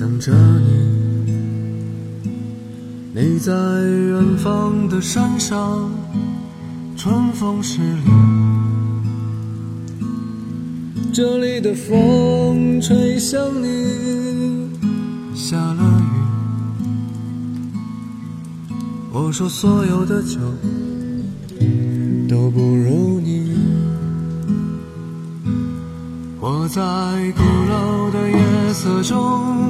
想着你，你在远方的山上，春风十里。这里的风吹向你，下了雨。我说所有的酒都不如你。我在鼓楼的夜色中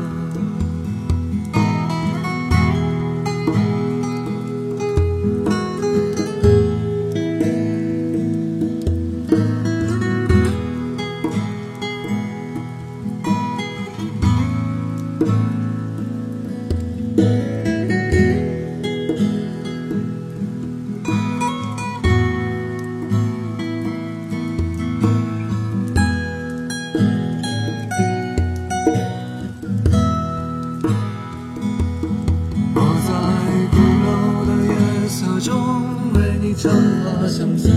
你唱花香自来，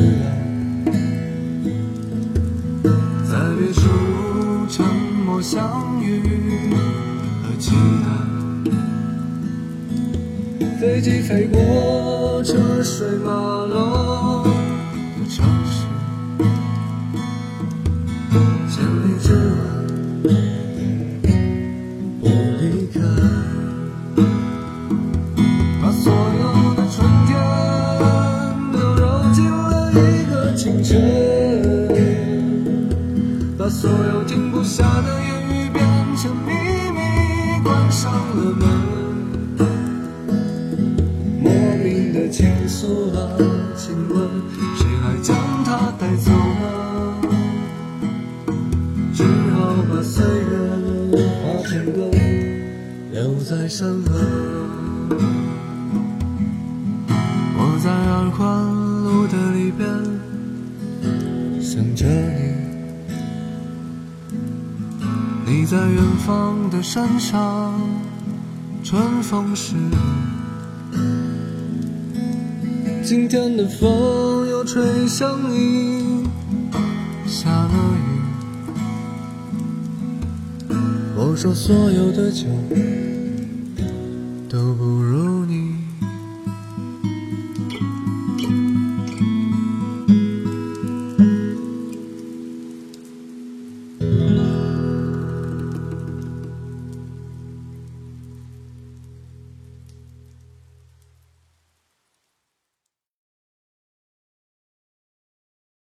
在别处沉默相遇和期待。飞机飞过车水马龙所有停不下的言语变成秘密，关上了门。莫名的情愫啊，请问谁来将它带走呢？只好把岁月化成歌，留在山河。我在二环路的里边想着你，你在远方的山上，春风十里。今天的风又吹向你，下了雨。我说所有的酒